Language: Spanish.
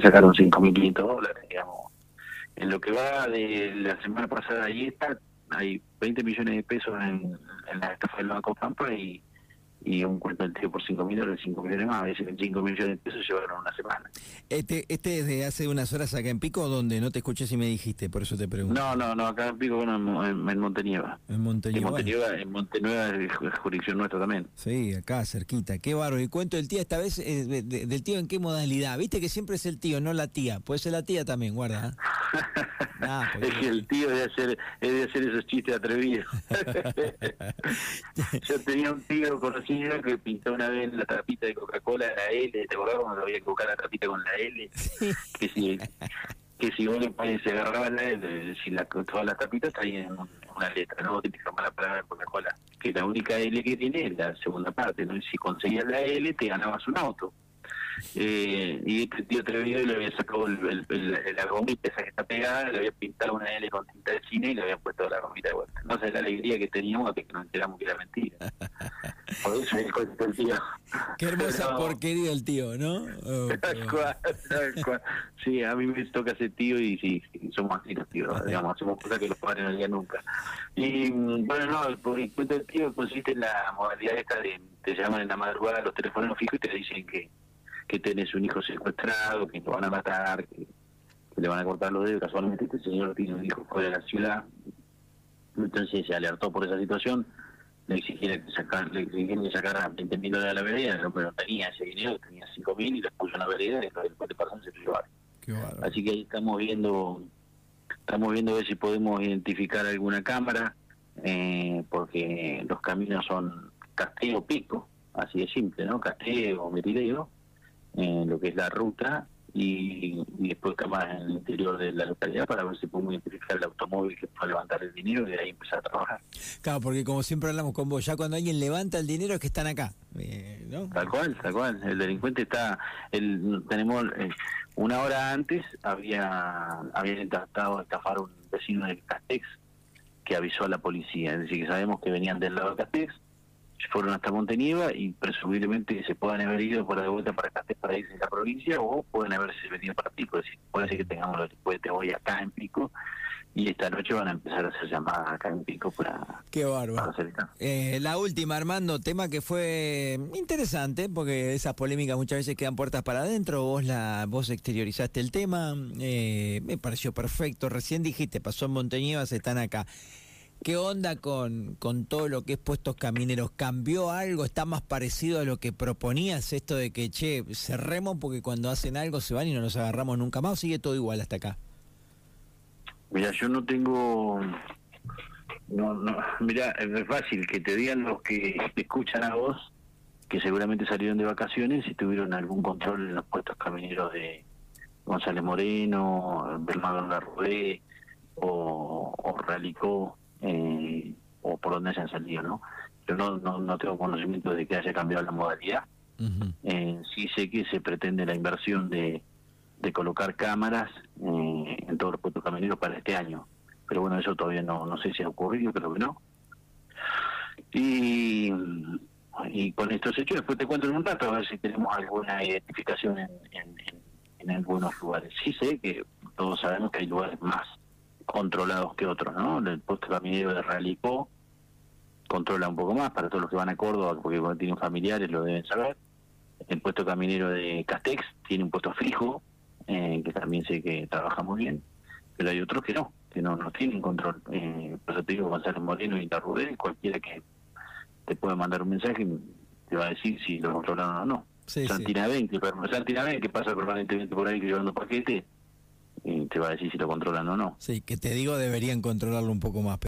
sacaron 5.500 dólares, digamos. En lo que va de la semana pasada ahí está, hay 20 millones de pesos en, en la estafa del Banco Pampa y y un cuento del tío por 5 millones, 5 millones más, a veces 5 millones de pesos llevaron una semana. Este, este es de hace unas horas acá en Pico, donde no te escuché si me dijiste, por eso te pregunto. No, no, no, acá en Pico, bueno, en, en Montenieva. En Montenieva. En Montenueva, en Montenueva es jurisdicción nuestra también. Sí, acá cerquita, qué bárbaro. Y cuento del tío, esta vez, eh, del tío en qué modalidad. Viste que siempre es el tío, no la tía. Puede ser la tía también, guarda. ¿eh? Es que el tío de hacer, es de hacer esos chistes atrevidos. Yo tenía un tío conocido que pintó una vez la tapita de Coca-Cola la L, ¿te acordás cuando había que buscar la tapita con la L? Que si, que si uno se agarraba la L, si la, todas las tapitas traían una letra, ¿no? Vos tenés que la palabra Coca-Cola, que la única L que tiene es la segunda parte, ¿no? Y si conseguías la L, te ganabas un auto. Eh, y este tío Trevido le había sacado el, el, la gomita esa que está pegada, le había pintado una L con tinta de cine y le había puesto la gomita de vuelta. No sé la alegría que teníamos de que nos enteramos que era mentira. Por eso es el del tío. Qué hermosa porquería el tío, ¿no? Oh, sí, a mí me toca ser tío y sí, somos así los tíos, digamos, hacemos cosas que los padres no harían nunca. Y bueno, no, por el cuento del tío consiste en la modalidad esta de te llaman en la madrugada los teléfonos fijos y te dicen que que tenés un hijo secuestrado, que lo van a matar, que, le van a cortar los dedos. Casualmente este señor tiene un hijo fuera de la ciudad, entonces se alertó por esa situación, le exigieron que sacar, le exigieron que sacara 20 mil dólares a la vereda, pero no tenía ese dinero, tenía 5 mil y lo puso en la vereda y después de pasar se lo llevaron. Así que ahí estamos viendo, estamos viendo a ver si podemos identificar alguna cámara, eh, porque los caminos son Casteo Pico, así de simple, ¿no? Casteo, Merideo, en lo que es la ruta y, después capaz en el interior de la localidad para ver si podemos identificar el automóvil que fue a levantar el dinero y de ahí empezar a trabajar. Claro, porque como siempre hablamos con vos, ya cuando alguien levanta el dinero es que están acá. Eh, ¿no? Tal cual, tal cual. El delincuente está, el, tenemos eh, una hora antes había habían intentado estafar a un vecino de Castex que avisó a la policía, es decir, que sabemos que venían del lado de Castex fueron hasta Montenieva y presumiblemente se puedan haber ido por la de vuelta para acá para irse a la provincia o pueden haberse venido para Pico. Es decir, puede ser que tengamos los de hoy acá en Pico y esta noche van a empezar a hacer llamadas acá en Pico para, Qué bárbaro. Eh, la última, Armando, tema que fue interesante porque esas polémicas muchas veces quedan puertas para adentro. Vos la vos exteriorizaste el tema, eh, me pareció perfecto. Recién dijiste, pasó en Montenieva, se están acá. ¿Qué onda con, con todo lo que es puestos camineros? ¿Cambió algo? ¿Está más parecido a lo que proponías? Esto de que, che, cerremos porque cuando hacen algo se van y no nos agarramos nunca más. ¿O sigue todo igual hasta acá? Mira, yo no tengo... No, no, mira, es fácil que te digan los que te escuchan a vos, que seguramente salieron de vacaciones y tuvieron algún control en los puestos camineros de González Moreno, Bernardo Larrubé o, o Ralicó eh, o por dónde se han salido, ¿no? Yo no, no, tengo conocimiento de que haya cambiado la modalidad. Eh, sí sé que se pretende la inversión de, de colocar cámaras eh, en todos los puestos camineros para este año. Pero bueno, eso todavía no, no sé si ha ocurrido, creo que no. Y, y con estos hechos después te cuento en un rato a ver si tenemos alguna identificación en, en, en algunos lugares. Sí sé que todos sabemos que hay lugares más controlados que otros, ¿no? El puesto caminero de Realicó controla un poco más para todos los que van a Córdoba, porque tienen familiares lo deben saber. El puesto caminero de Castex tiene un puesto fijo, eh, que también sé que trabaja muy bien, pero hay otros que no, que no, no tienen control. Eh, por eso te digo, Gonzalo Moreno y Tarrudel, cualquiera que te pueda mandar un mensaje te va a decir si lo controlaron o no. Santina sí. pero Santina que pasa permanentemente por ahí llevando paquetes, te va a decir si lo controlan o no. Sí, que te digo deberían controlarlo un poco más.